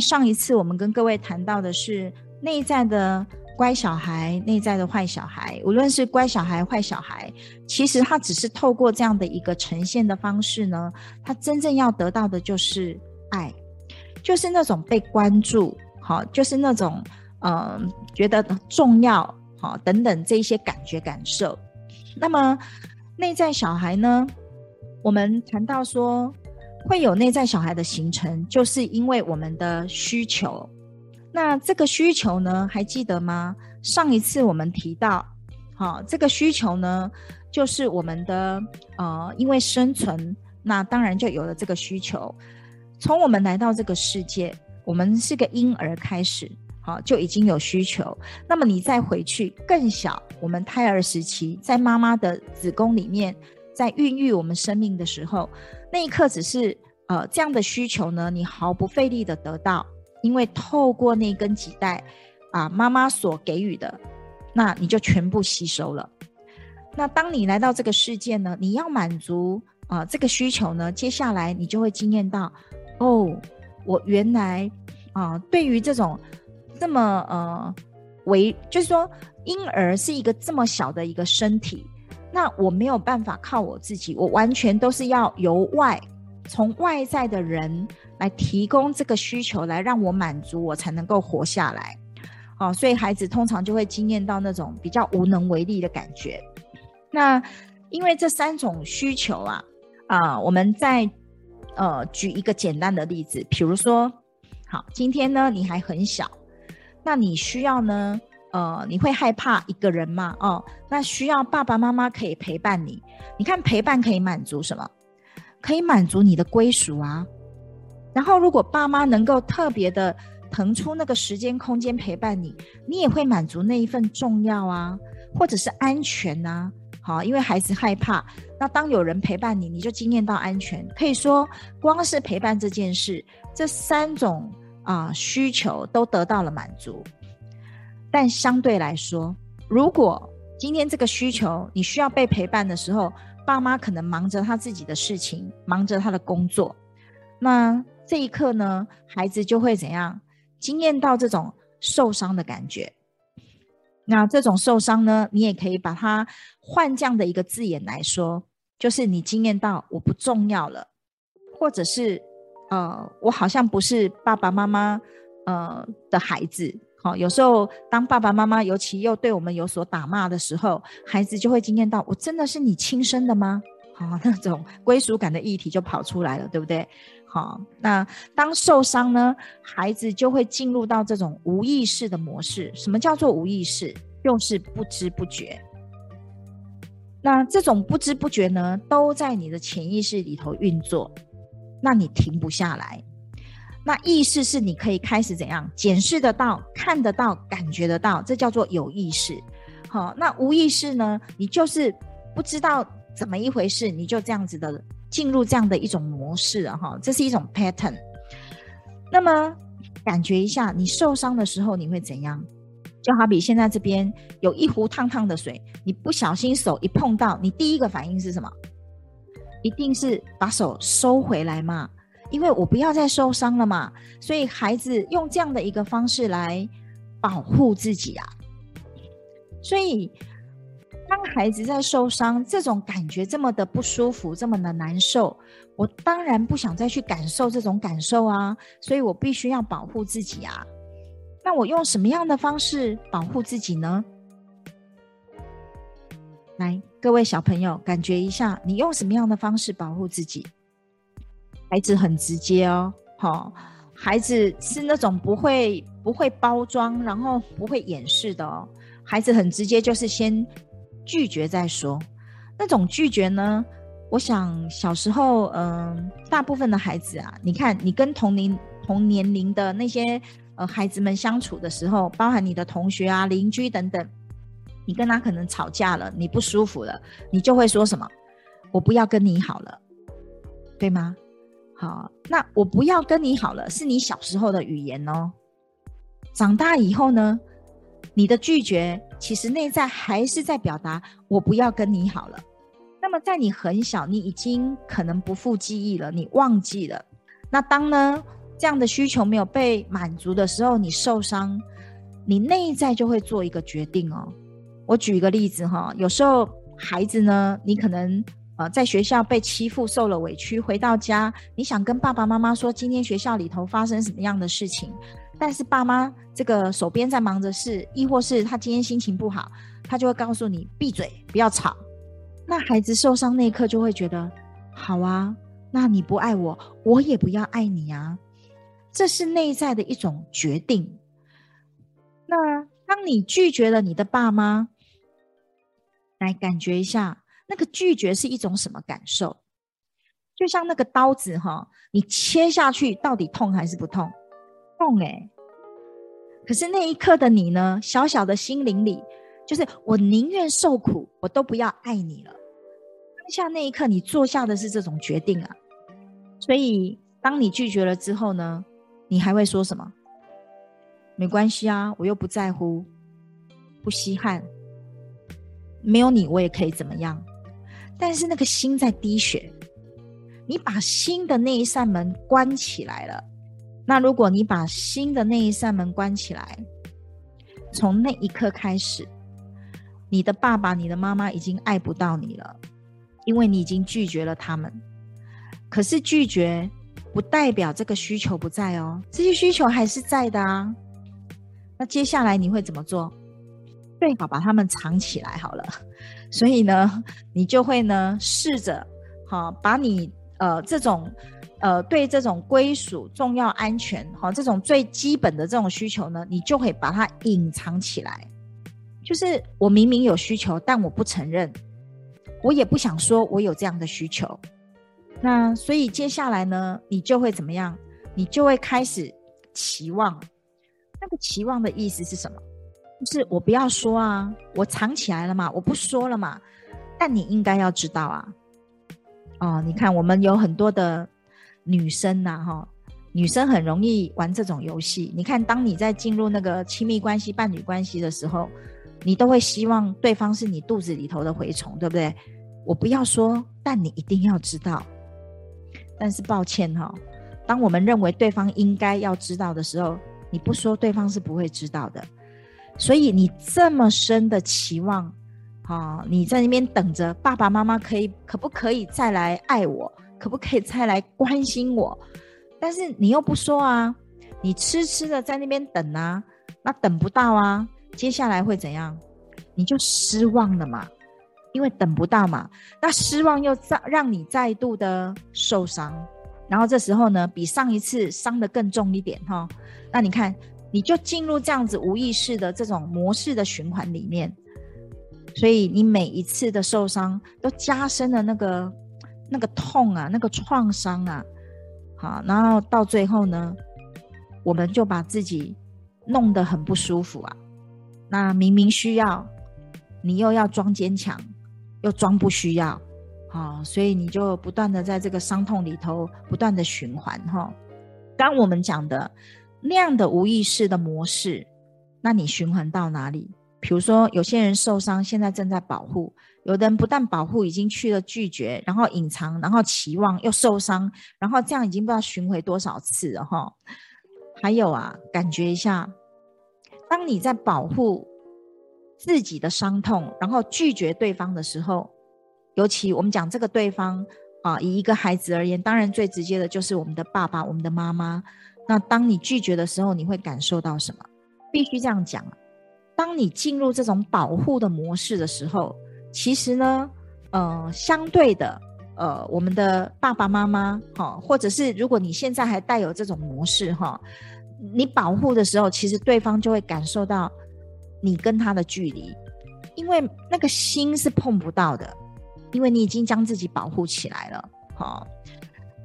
上一次，我们跟各位谈到的是内在的乖小孩，内在的坏小孩。无论是乖小孩、坏小孩，其实他只是透过这样的一个呈现的方式呢，他真正要得到的就是爱，就是那种被关注，好，就是那种嗯、觉得重要，好等等这一些感觉感受。那么内在小孩呢，我们谈到说。会有内在小孩的形成，就是因为我们的需求。那这个需求呢，还记得吗？上一次我们提到，好，这个需求呢，就是我们的呃，因为生存，那当然就有了这个需求。从我们来到这个世界，我们是个婴儿开始，好，就已经有需求。那么你再回去更小，我们胎儿时期，在妈妈的子宫里面。在孕育我们生命的时候，那一刻只是呃这样的需求呢，你毫不费力的得到，因为透过那根脐带啊，妈妈所给予的，那你就全部吸收了。那当你来到这个世界呢，你要满足啊、这个需求呢，接下来你就会经验到，哦，我原来啊、对于这种这么呃为，就是说婴儿是一个这么小的一个身体。那我没有办法靠我自己，我完全都是要由外，从外在的人来提供这个需求，来让我满足，我才能够活下来。哦，所以孩子通常就会经验到那种比较无能为力的感觉。那因为这三种需求啊，啊，我们再呃举一个简单的例子，比如说，好，今天呢你还很小，那你需要呢？呃，你会害怕一个人吗？哦，那需要爸爸妈妈可以陪伴你。你看陪伴可以满足什么？可以满足你的归属啊。然后如果爸妈能够特别的腾出那个时间空间陪伴你，你也会满足那一份重要啊，或者是安全啊。好，因为孩子害怕，那当有人陪伴你，你就经验到安全。可以说，光是陪伴这件事，这三种啊、需求都得到了满足。但相对来说，如果今天这个需求你需要被陪伴的时候，爸妈可能忙着他自己的事情，忙着他的工作，那这一刻呢，孩子就会怎样？经验到这种受伤的感觉。那这种受伤呢，你也可以把它换这样的一个字眼来说，就是你经验到我不重要了，或者是呃，我好像不是爸爸妈妈呃的孩子。好，有时候当爸爸妈妈尤其又对我们有所打骂的时候，孩子就会惊验到：我真的是你亲生的吗？好，那种归属感的议题就跑出来了，对不对？好，那当受伤呢，孩子就会进入到这种无意识的模式。什么叫做无意识？就是不知不觉。那这种不知不觉呢，都在你的潜意识里头运作，那你停不下来。那意识是你可以开始怎样检视得到、看得到、感觉得到，这叫做有意识。好，那无意识呢？你就是不知道怎么一回事，你就这样子的进入这样的一种模式了哈。这是一种 pattern。那么感觉一下，你受伤的时候你会怎样？就好比现在这边有一壶烫烫的水，你不小心手一碰到，你第一个反应是什么？一定是把手收回来嘛。因为我不要再受伤了嘛，所以孩子用这样的一个方式来保护自己啊。所以当孩子在受伤，这种感觉这么的不舒服，这么的难受，我当然不想再去感受这种感受啊，所以我必须要保护自己啊。那我用什么样的方式保护自己呢？来，各位小朋友，感觉一下，你用什么样的方式保护自己？孩子很直接哦，好，孩子是那种不会不会包装，然后不会掩饰的哦。孩子很直接，就是先拒绝再说。那种拒绝呢，我想小时候，嗯、大部分的孩子啊，你看，你跟同龄同年龄的那些呃孩子们相处的时候，包含你的同学啊、邻居等等，你跟他可能吵架了，你不舒服了，你就会说什么？我不要跟你好了，对吗？好，那我不要跟你好了，是你小时候的语言哦。长大以后呢，你的拒绝其实内在还是在表达我不要跟你好了。那么在你很小，你已经可能不复记忆了，你忘记了。那当呢这样的需求没有被满足的时候，你受伤，你内在就会做一个决定哦。我举一个例子哈，有时候孩子呢，你可能。呃，在学校被欺负，受了委屈，回到家，你想跟爸爸妈妈说今天学校里头发生什么样的事情，但是爸妈这个手边在忙着事，亦或是他今天心情不好，他就会告诉你闭嘴，不要吵。那孩子受伤那一刻就会觉得，好啊，那你不爱我，我也不要爱你啊。这是内在的一种决定。那当你拒绝了你的爸妈，来感觉一下。那个拒绝是一种什么感受？就像那个刀子哈，你切下去到底痛还是不痛？痛诶。可是那一刻的你呢？小小的心灵里，就是我宁愿受苦，我都不要爱你了。当下那一刻，你做下的是这种决定啊。所以，当你拒绝了之后呢，你还会说什么？没关系啊，我又不在乎，不稀罕，没有你，我也可以怎么样？但是那个心在滴血，你把心的那一扇门关起来了。那如果你把心的那一扇门关起来，从那一刻开始，你的爸爸、你的妈妈已经爱不到你了，因为你已经拒绝了他们。可是拒绝不代表这个需求不在哦，这些需求还是在的啊。那接下来你会怎么做？最好把他们藏起来好了。所以呢，你就会呢试着，好把你呃这种呃对这种归属、重要、安全，好这种最基本的这种需求呢，你就会把它隐藏起来。就是我明明有需求，但我不承认，我也不想说我有这样的需求。那所以接下来呢，你就会怎么样？你就会开始期望。那个期望的意思是什么？就是我不要说啊，我藏起来了嘛，我不说了嘛。但你应该要知道啊，哦，你看我们有很多的女生呐，哈，女生很容易玩这种游戏。你看，当你在进入那个亲密关系、伴侣关系的时候，你都会希望对方是你肚子里头的蛔虫，对不对？我不要说，但你一定要知道。但是抱歉哈，当我们认为对方应该要知道的时候，你不说，对方是不会知道的。所以你这么深的期望，啊，你在那边等着爸爸妈妈可以可不可以再来爱我，可不可以再来关心我？但是你又不说啊，你痴痴的在那边等啊，那等不到啊，接下来会怎样？你就失望了嘛，因为等不到嘛，那失望又再让你再度的受伤，然后这时候呢，比上一次伤的更重一点哈，那你看。你就进入这样子无意识的这种模式的循环里面，所以你每一次的受伤都加深了那个那个痛啊，那个创伤啊，好，然后到最后呢，我们就把自己弄得很不舒服啊。那明明需要，你又要装坚强，又装不需要，好，所以你就不断的在这个伤痛里头不断的循环哈。刚我们讲的。那样的无意识的模式，那你循环到哪里？比如说，有些人受伤，现在正在保护；有的人不但保护，已经去了拒绝，然后隐藏，然后期望，又受伤，然后这样已经不知道巡回多少次了哈。还有啊，感觉一下，当你在保护自己的伤痛，然后拒绝对方的时候，尤其我们讲这个对方啊，以一个孩子而言，当然最直接的就是我们的爸爸、我们的妈妈。那当你拒绝的时候，你会感受到什么？必须这样讲啊！当你进入这种保护的模式的时候，其实呢，呃，相对的，呃，我们的爸爸妈妈，哈，或者是如果你现在还带有这种模式，哈，你保护的时候，其实对方就会感受到你跟他的距离，因为那个心是碰不到的，因为你已经将自己保护起来了。好，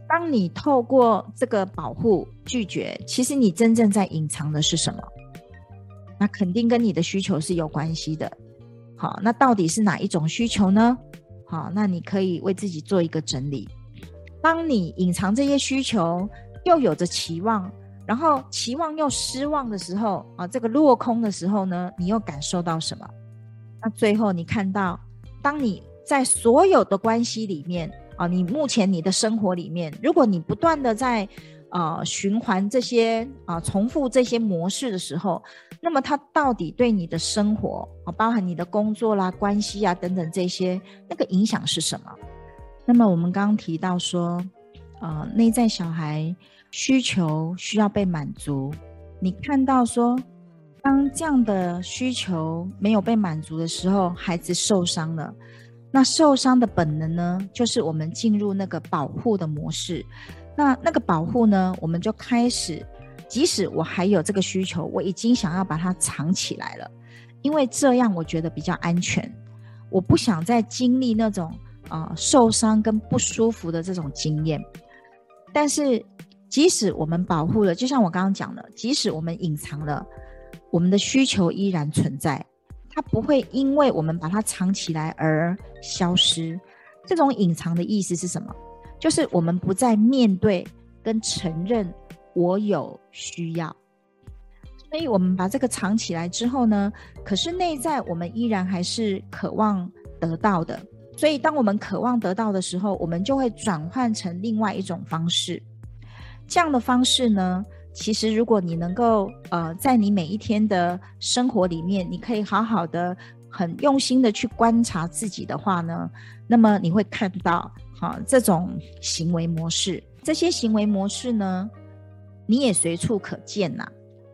当你透过这个保护拒绝，其实你真正在隐藏的是什么？那肯定跟你的需求是有关系的。好，那到底是哪一种需求呢？好，那你可以为自己做一个整理。当你隐藏这些需求，又有着期望，然后期望又失望的时候，啊，这个落空的时候呢，你又感受到什么？那最后你看到，当你在所有的关系里面，啊，你目前你的生活里面，如果你不断的在呃，循环这些啊、重复这些模式的时候，那么它到底对你的生活啊，包含你的工作啦、关系啊等等这些，那个影响是什么？那么我们刚刚提到说，呃，内在小孩需求需要被满足。你看到说，当这样的需求没有被满足的时候，孩子受伤了。那受伤的本能呢，就是我们进入那个保护的模式。那那个保护呢，我们就开始，即使我还有这个需求，我已经想要把它藏起来了，因为这样我觉得比较安全。我不想再经历那种啊、受伤跟不舒服的这种经验。但是，即使我们保护了，就像我刚刚讲的，即使我们隐藏了，我们的需求依然存在，它不会因为我们把它藏起来而消失。这种隐藏的意思是什么？就是我们不再面对跟承认我有需要，所以我们把这个藏起来之后呢，可是内在我们依然还是渴望得到的。所以当我们渴望得到的时候，我们就会转换成另外一种方式。这样的方式呢，其实如果你能够呃，在你每一天的生活里面，你可以好好的、很用心的去观察自己的话呢，那么你会看到。好，这种行为模式，这些行为模式呢，你也随处可见呐。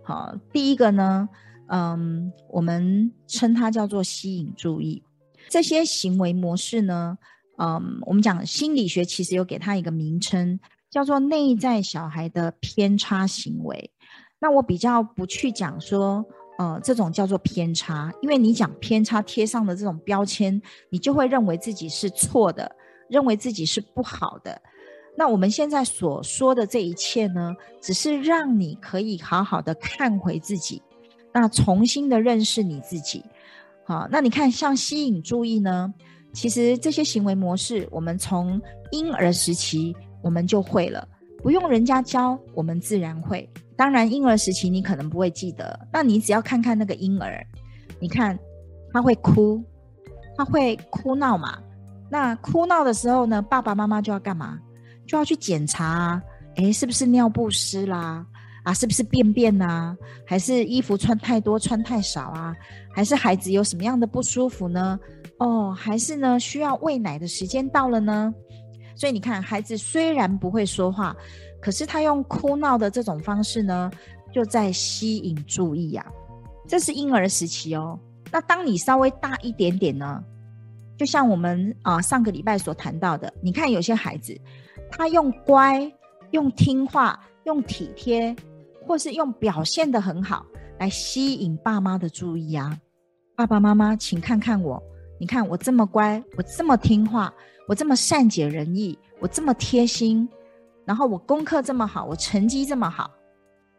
好，第一个呢，嗯，我们称它叫做吸引注意。这些行为模式呢，嗯，我们讲心理学其实有给它一个名称，叫做内在小孩的偏差行为。那我比较不去讲说，呃，这种叫做偏差，因为你讲偏差贴上的这种标签，你就会认为自己是错的。认为自己是不好的，那我们现在所说的这一切呢，只是让你可以好好的看回自己，那重新的认识你自己。好，那你看，像吸引注意呢，其实这些行为模式，我们从婴儿时期我们就会了，不用人家教，我们自然会。当然，婴儿时期你可能不会记得，那你只要看看那个婴儿，你看他会哭，他会哭闹嘛。那哭闹的时候呢，爸爸妈妈就要干嘛？就要去检查啊，诶，是不是尿布湿啦？啊，是不是便便呐？还是衣服穿太多穿太少啊？还是孩子有什么样的不舒服呢？哦，还是呢需要喂奶的时间到了呢？所以你看，孩子虽然不会说话，可是他用哭闹的这种方式呢，就在吸引注意呀。这是婴儿时期哦。那当你稍微大一点点呢？就像我们啊上个礼拜所谈到的，你看有些孩子，他用乖、用听话、用体贴，或是用表现得很好来吸引爸妈的注意啊。爸爸妈妈，请看看我，你看我这么乖，我这么听话，我这么善解人意，我这么贴心，然后我功课这么好，我成绩这么好。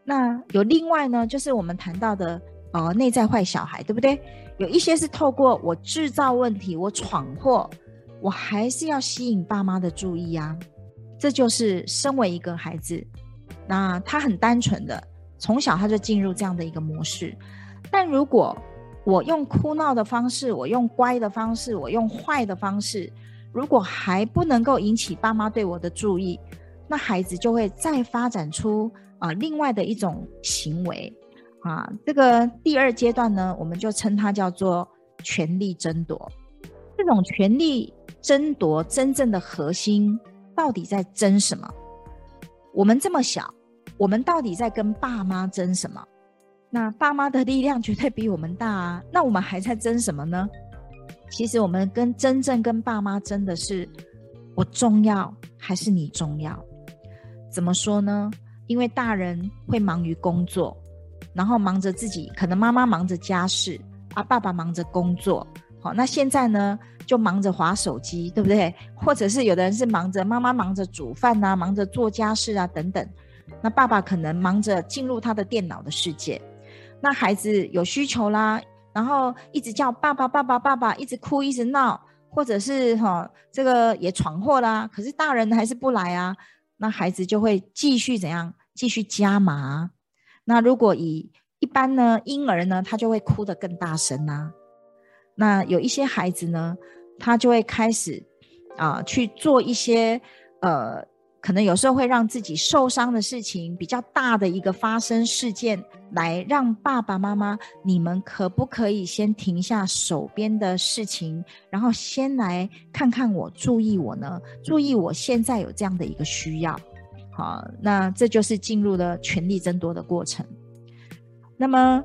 那有另外呢，就是我们谈到的。呃，内在坏小孩，对不对？有一些是透过我制造问题，我闯祸，我还是要吸引爸妈的注意啊。这就是身为一个孩子，那他很单纯的，从小他就进入这样的一个模式。但如果我用哭闹的方式，我用乖的方式，我用坏的方式，如果还不能够引起爸妈对我的注意，那孩子就会再发展出啊、另外的一种行为。啊，这个第二阶段呢，我们就称它叫做权力争夺。这种权力争夺真正的核心到底在争什么？我们这么小，我们到底在跟爸妈争什么？那爸妈的力量绝对比我们大啊，那我们还在争什么呢？其实我们跟真正跟爸妈争的是我重要还是你重要？怎么说呢？因为大人会忙于工作。然后忙着自己，可能妈妈忙着家事，啊，爸爸忙着工作，好，那现在呢就忙着划手机，对不对？或者是有的人是忙着妈妈忙着煮饭啊，忙着做家事啊等等，那爸爸可能忙着进入他的电脑的世界，那孩子有需求啦，然后一直叫爸爸爸爸爸爸，一直哭一直闹，或者是哈、哦、这个也闯祸啦，可是大人还是不来啊，那孩子就会继续怎样？继续加码。那如果以一般呢，婴儿呢，他就会哭得更大声啊。那有一些孩子呢，他就会开始啊、去做一些呃，可能有时候会让自己受伤的事情，比较大的一个发生事件，来让爸爸妈妈，你们可不可以先停下手边的事情，然后先来看看我，注意我呢？注意我现在有这样的一个需要。好，那这就是进入了权力争夺的过程。那么，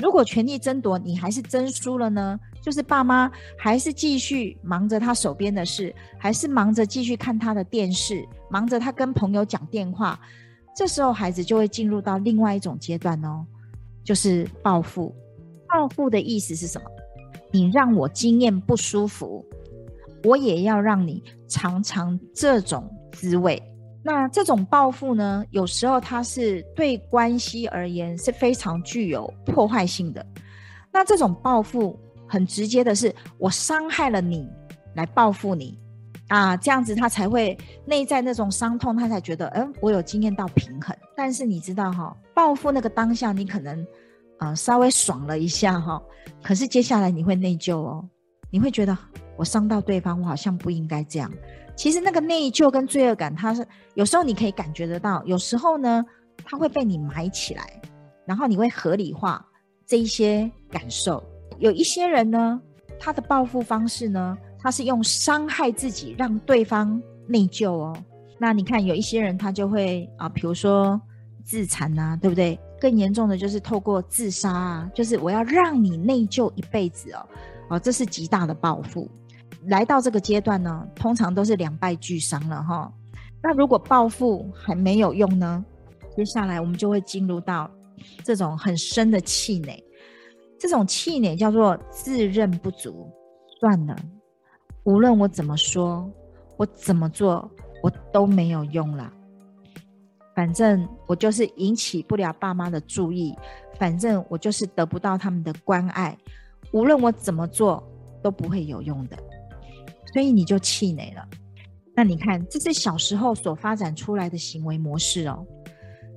如果权力争夺你还是争输了呢？就是爸妈还是继续忙着他手边的事，还是忙着继续看他的电视，忙着他跟朋友讲电话。这时候孩子就会进入到另外一种阶段哦，就是报复。报复的意思是什么？你让我经验不舒服，我也要让你尝尝这种滋味。那这种报复呢，有时候它是对关系而言是非常具有破坏性的。那这种报复很直接的是，我伤害了你，来报复你啊，这样子他才会内在那种伤痛，他才觉得，嗯，我有经验到平衡。但是你知道哈，报复那个当下，你可能呃稍微爽了一下哈，可是接下来你会内疚哦，你会觉得我伤到对方，我好像不应该这样。其实那个内疚跟罪恶感，它是有时候你可以感觉得到，有时候呢，它会被你埋起来，然后你会合理化这一些感受。有一些人呢，他的报复方式呢，他是用伤害自己，让对方内疚哦。那你看，有一些人他就会啊，比如说自残啊，对不对？更严重的就是透过自杀啊，就是我要让你内疚一辈子哦，哦，这是极大的报复。来到这个阶段呢，通常都是两败俱伤了哈。那如果报复还没有用呢，接下来我们就会进入到这种很深的气馁。这种气馁叫做自认不足，算了，无论我怎么说，我怎么做，我都没有用了。反正我就是引起不了爸妈的注意，反正我就是得不到他们的关爱，无论我怎么做都不会有用的。所以你就气馁了，那你看，这是小时候所发展出来的行为模式哦。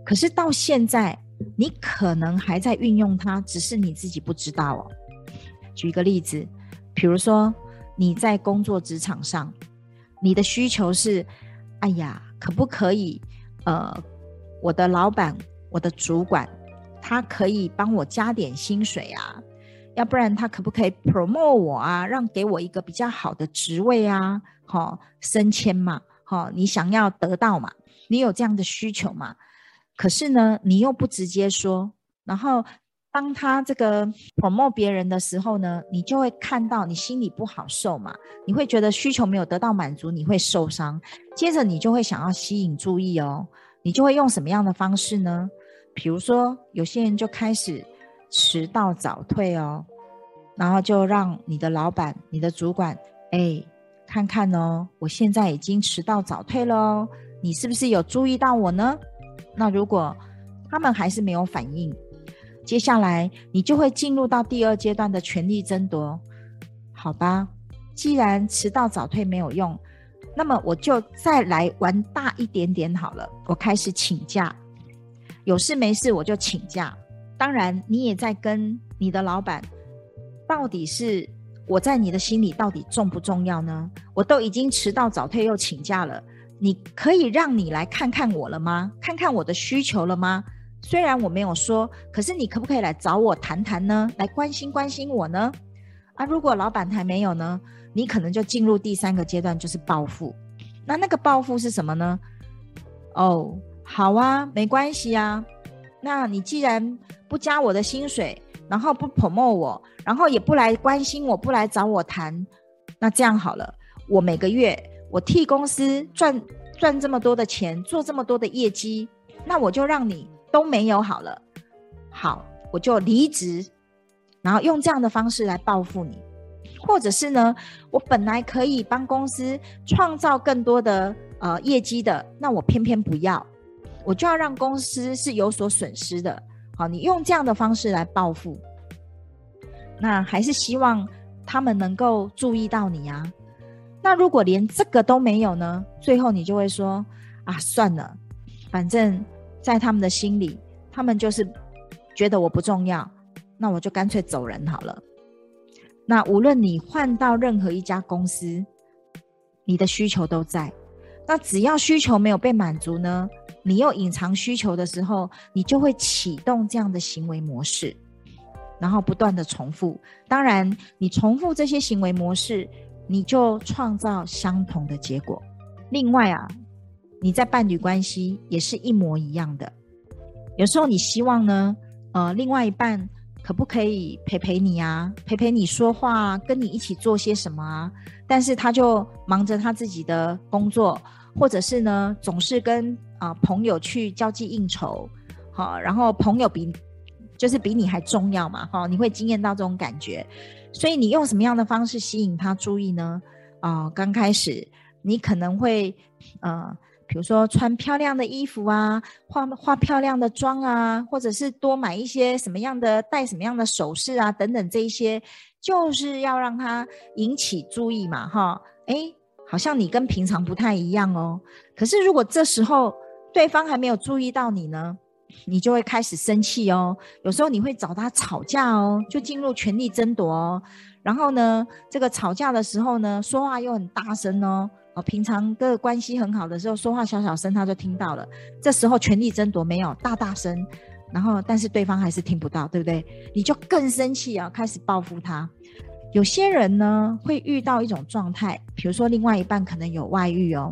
可是到现在，你可能还在运用它，只是你自己不知道哦。举一个例子，比如说你在工作职场上，你的需求是：哎呀，可不可以？呃，我的老板，我的主管，他可以帮我加点薪水啊。要不然他可不可以 promote 我啊？让给我一个比较好的职位啊？好、升迁嘛？好、你想要得到嘛？你有这样的需求嘛？可是呢，你又不直接说。然后当他这个 promote 别人的时候呢，你就会看到你心里不好受嘛？你会觉得需求没有得到满足，你会受伤。接着你就会想要吸引注意哦，你就会用什么样的方式呢？比如说，有些人就开始。迟到早退哦，然后就让你的老板、你的主管，哎，看看哦，我现在已经迟到早退了哦，你是不是有注意到我呢？那如果他们还是没有反应，接下来你就会进入到第二阶段的权力争夺，好吧？既然迟到早退没有用，那么我就再来玩大一点点好了，我开始请假，有事没事我就请假。当然，你也在跟你的老板，到底是我在你的心里到底重不重要呢？我都已经迟到早退又请假了，你可以让你来看看我了吗？看看我的需求了吗？虽然我没有说，可是你可不可以来找我谈谈呢？来关心关心我呢？啊，如果老板还没有呢，你可能就进入第三个阶段，就是报复。那那个报复是什么呢？哦，好啊，没关系啊。那你既然不加我的薪水，然后不 promo 我，然后也不来关心我，不来找我谈，那这样好了，我每个月我替公司赚赚这么多的钱，做这么多的业绩，那我就让你都没有好了。好，我就离职，然后用这样的方式来报复你，或者是呢，我本来可以帮公司创造更多的呃业绩的，那我偏偏不要，我就要让公司是有所损失的。好，你用这样的方式来报复，那还是希望他们能够注意到你啊。那如果连这个都没有呢？最后你就会说啊，算了，反正在他们的心里，他们就是觉得我不重要，那我就干脆走人好了。那无论你换到任何一家公司，你的需求都在。那只要需求没有被满足呢？你又隐藏需求的时候，你就会启动这样的行为模式，然后不断的重复。当然，你重复这些行为模式，你就创造相同的结果。另外啊，你在伴侣关系也是一模一样的。有时候你希望呢，呃，另外一半可不可以陪陪你啊，陪陪你说话，跟你一起做些什么啊？但是他就忙着他自己的工作。或者是呢，总是跟啊、朋友去交际应酬，好，然后朋友比就是比你还重要嘛，哈，你会惊艳到这种感觉，所以你用什么样的方式吸引他注意呢？啊、刚开始你可能会呃，比如说穿漂亮的衣服啊，化化漂亮的妆啊，或者是多买一些什么样的戴什么样的首饰啊，等等这一些，就是要让他引起注意嘛，哈，诶。好像你跟平常不太一样哦。可是如果这时候对方还没有注意到你呢，你就会开始生气哦。有时候你会找他吵架哦，就进入权力争夺哦。然后呢，这个吵架的时候呢，说话又很大声哦。哦，平常的关系很好的时候，说话小小声他就听到了。这时候权力争夺没有大大声，然后但是对方还是听不到，对不对？你就更生气啊，开始报复他。有些人呢，会遇到一种状态，比如说另外一半可能有外遇哦，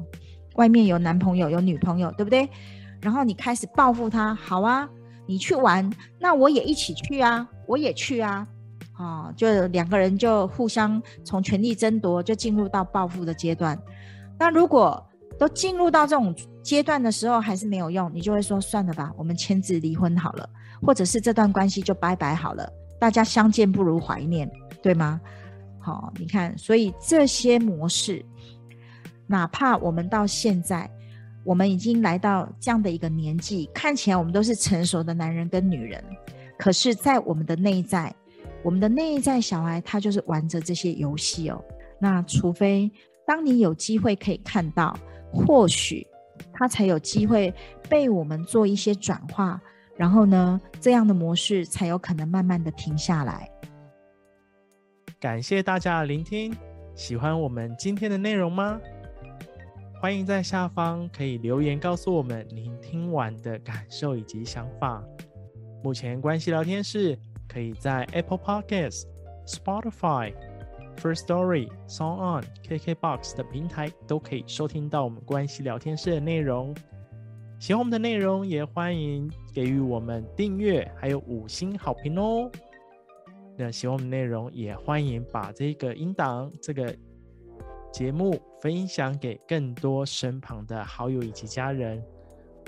外面有男朋友有女朋友，对不对？然后你开始报复他，好啊，你去玩，那我也一起去啊，我也去啊，哦，就两个人就互相从权力争夺，就进入到报复的阶段。那如果都进入到这种阶段的时候还是没有用，你就会说算了吧，我们签字离婚好了，或者是这段关系就拜拜好了，大家相见不如怀念。对吗？好，你看，所以这些模式，哪怕我们到现在，我们已经来到这样的一个年纪，看起来我们都是成熟的男人跟女人，可是，在我们的内在，我们的内在小孩，他就是玩着这些游戏哦。那除非当你有机会可以看到，或许他才有机会被我们做一些转化，然后呢，这样的模式才有可能慢慢的停下来。感谢大家的聆听，喜欢我们今天的内容吗？欢迎在下方可以留言告诉我们您听完的感受以及想法。目前关系聊天室可以在 Apple Podcast、Spotify、First Story、Song On、KKBox 的平台都可以收听到我们关系聊天室的内容。喜欢我们的内容，也欢迎给予我们订阅，还有五星好评哦。那喜欢我们内容，也欢迎把这个音档、这个节目分享给更多身旁的好友以及家人，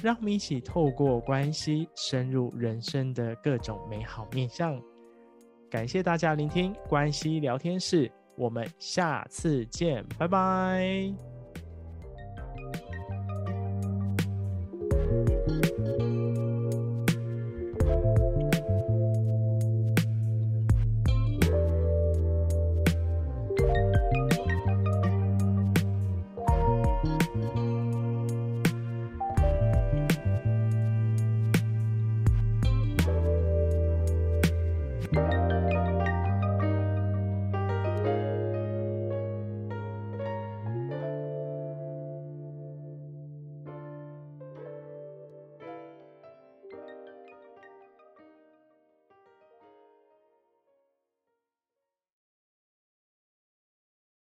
让我们一起透过关系深入人生的各种美好面向。感谢大家聆听关系聊天室，我们下次见，拜拜。